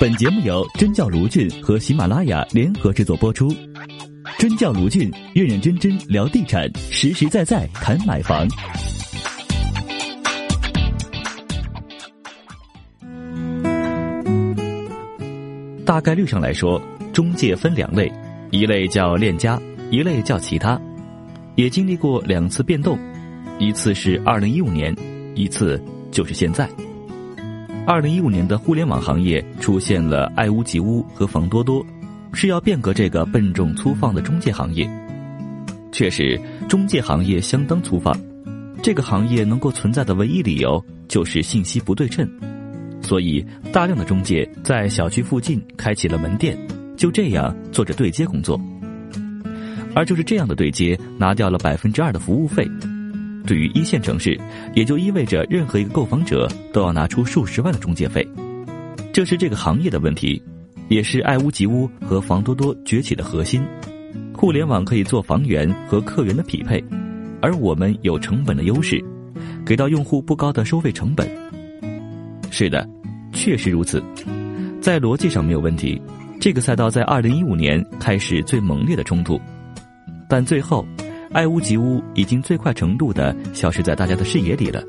本节目由真教卢俊和喜马拉雅联合制作播出。真教卢俊认认真真聊地产，实实在在谈买房。大概率上来说，中介分两类，一类叫链家，一类叫其他，也经历过两次变动，一次是二零一五年，一次就是现在。二零一五年的互联网行业出现了爱屋及乌和房多多，是要变革这个笨重粗放的中介行业。确实，中介行业相当粗放，这个行业能够存在的唯一理由就是信息不对称。所以，大量的中介在小区附近开启了门店，就这样做着对接工作。而就是这样的对接，拿掉了百分之二的服务费。对于一线城市，也就意味着任何一个购房者都要拿出数十万的中介费。这是这个行业的问题，也是爱屋及乌和房多多崛起的核心。互联网可以做房源和客源的匹配，而我们有成本的优势，给到用户不高的收费成本。是的，确实如此，在逻辑上没有问题。这个赛道在二零一五年开始最猛烈的冲突，但最后，爱屋及乌已经最快程度的消失在大家的视野里了。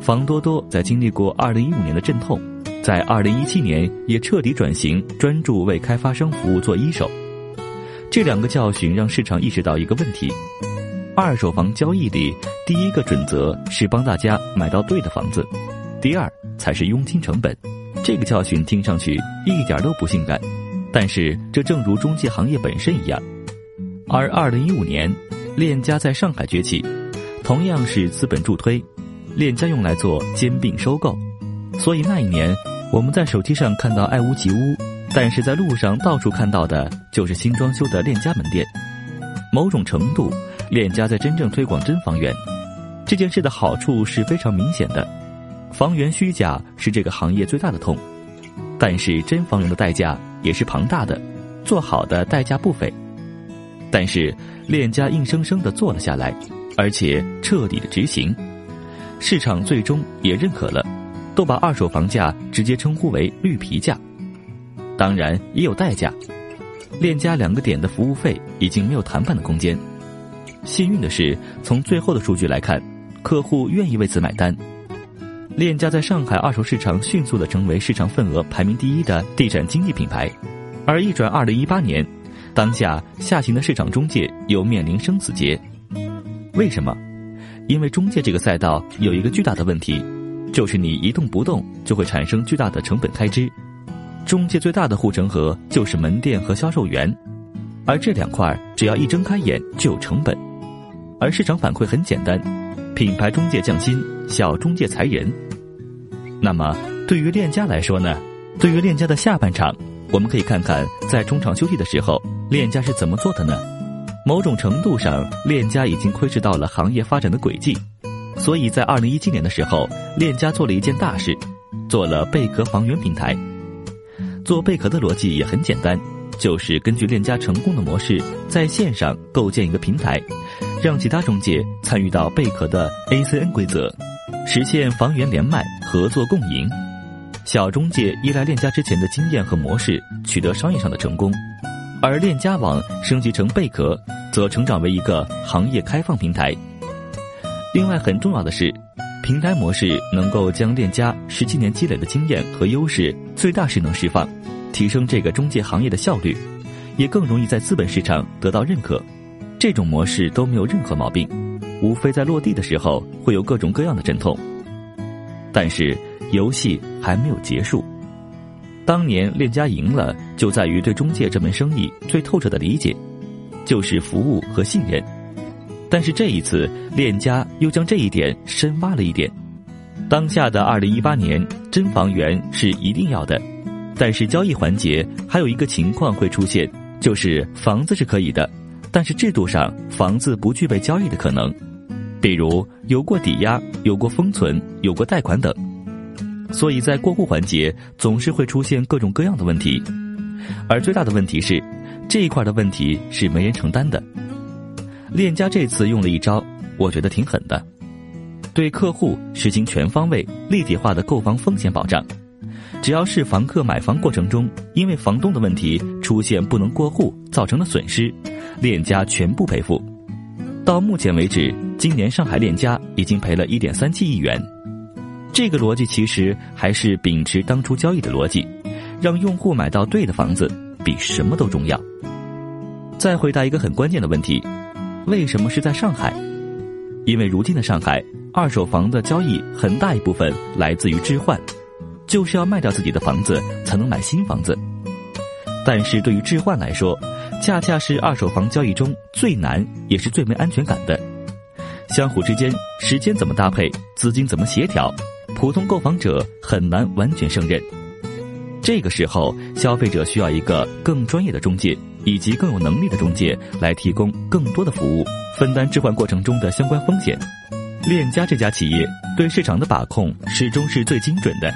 房多多在经历过二零一五年的阵痛，在二零一七年也彻底转型，专注为开发商服务做一手。这两个教训让市场意识到一个问题：二手房交易里，第一个准则是帮大家买到对的房子，第二。才是佣金成本，这个教训听上去一点都不性感，但是这正如中介行业本身一样。而二零一五年，链家在上海崛起，同样是资本助推，链家用来做兼并收购，所以那一年我们在手机上看到爱屋及乌，但是在路上到处看到的就是新装修的链家门店。某种程度，链家在真正推广真房源，这件事的好处是非常明显的。房源虚假是这个行业最大的痛，但是真房源的代价也是庞大的，做好的代价不菲。但是链家硬生生的做了下来，而且彻底的执行，市场最终也认可了，都把二手房价直接称呼为绿皮价。当然也有代价，链家两个点的服务费已经没有谈判的空间。幸运的是，从最后的数据来看，客户愿意为此买单。链家在上海二手市场迅速的成为市场份额排名第一的地产经纪品牌，而一转二零一八年，当下下行的市场中介又面临生死劫。为什么？因为中介这个赛道有一个巨大的问题，就是你一动不动就会产生巨大的成本开支。中介最大的护城河就是门店和销售员，而这两块只要一睁开眼就有成本，而市场反馈很简单。品牌中介降薪，小中介裁人。那么，对于链家来说呢？对于链家的下半场，我们可以看看在中场休息的时候，链家是怎么做的呢？某种程度上，链家已经窥视到了行业发展的轨迹，所以在二零一七年的时候，链家做了一件大事，做了贝壳房源平台。做贝壳的逻辑也很简单，就是根据链家成功的模式，在线上构建一个平台。让其他中介参与到贝壳的 ACN 规则，实现房源连麦、合作共赢。小中介依赖链家之前的经验和模式，取得商业上的成功；而链家网升级成贝壳，则成长为一个行业开放平台。另外，很重要的是，平台模式能够将链家十七年积累的经验和优势最大势能释放，提升这个中介行业的效率，也更容易在资本市场得到认可。这种模式都没有任何毛病，无非在落地的时候会有各种各样的阵痛。但是游戏还没有结束。当年链家赢了，就在于对中介这门生意最透彻的理解，就是服务和信任。但是这一次，链家又将这一点深挖了一点。当下的二零一八年，真房源是一定要的，但是交易环节还有一个情况会出现，就是房子是可以的。但是制度上，房子不具备交易的可能，比如有过抵押、有过封存、有过贷款等，所以在过户环节总是会出现各种各样的问题。而最大的问题是，这一块的问题是没人承担的。链家这次用了一招，我觉得挺狠的，对客户实行全方位、立体化的购房风险保障，只要是房客买房过程中因为房东的问题出现不能过户造成的损失，链家全部赔付。到目前为止，今年上海链家已经赔了一点三七亿元。这个逻辑其实还是秉持当初交易的逻辑，让用户买到对的房子比什么都重要。再回答一个很关键的问题：为什么是在上海？因为如今的上海，二手房的交易很大一部分来自于置换，就是要卖掉自己的房子才能买新房子。但是对于置换来说，恰恰是二手房交易中最难也是最没安全感的。相互之间时间怎么搭配，资金怎么协调，普通购房者很难完全胜任。这个时候，消费者需要一个更专业的中介。以及更有能力的中介来提供更多的服务，分担置换过程中的相关风险。链家这家企业对市场的把控始终是最精准的，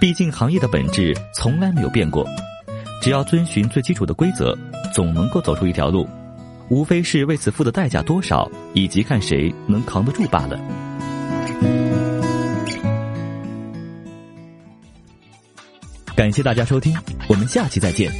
毕竟行业的本质从来没有变过。只要遵循最基础的规则，总能够走出一条路，无非是为此付的代价多少，以及看谁能扛得住罢了。感谢大家收听我们下期再见。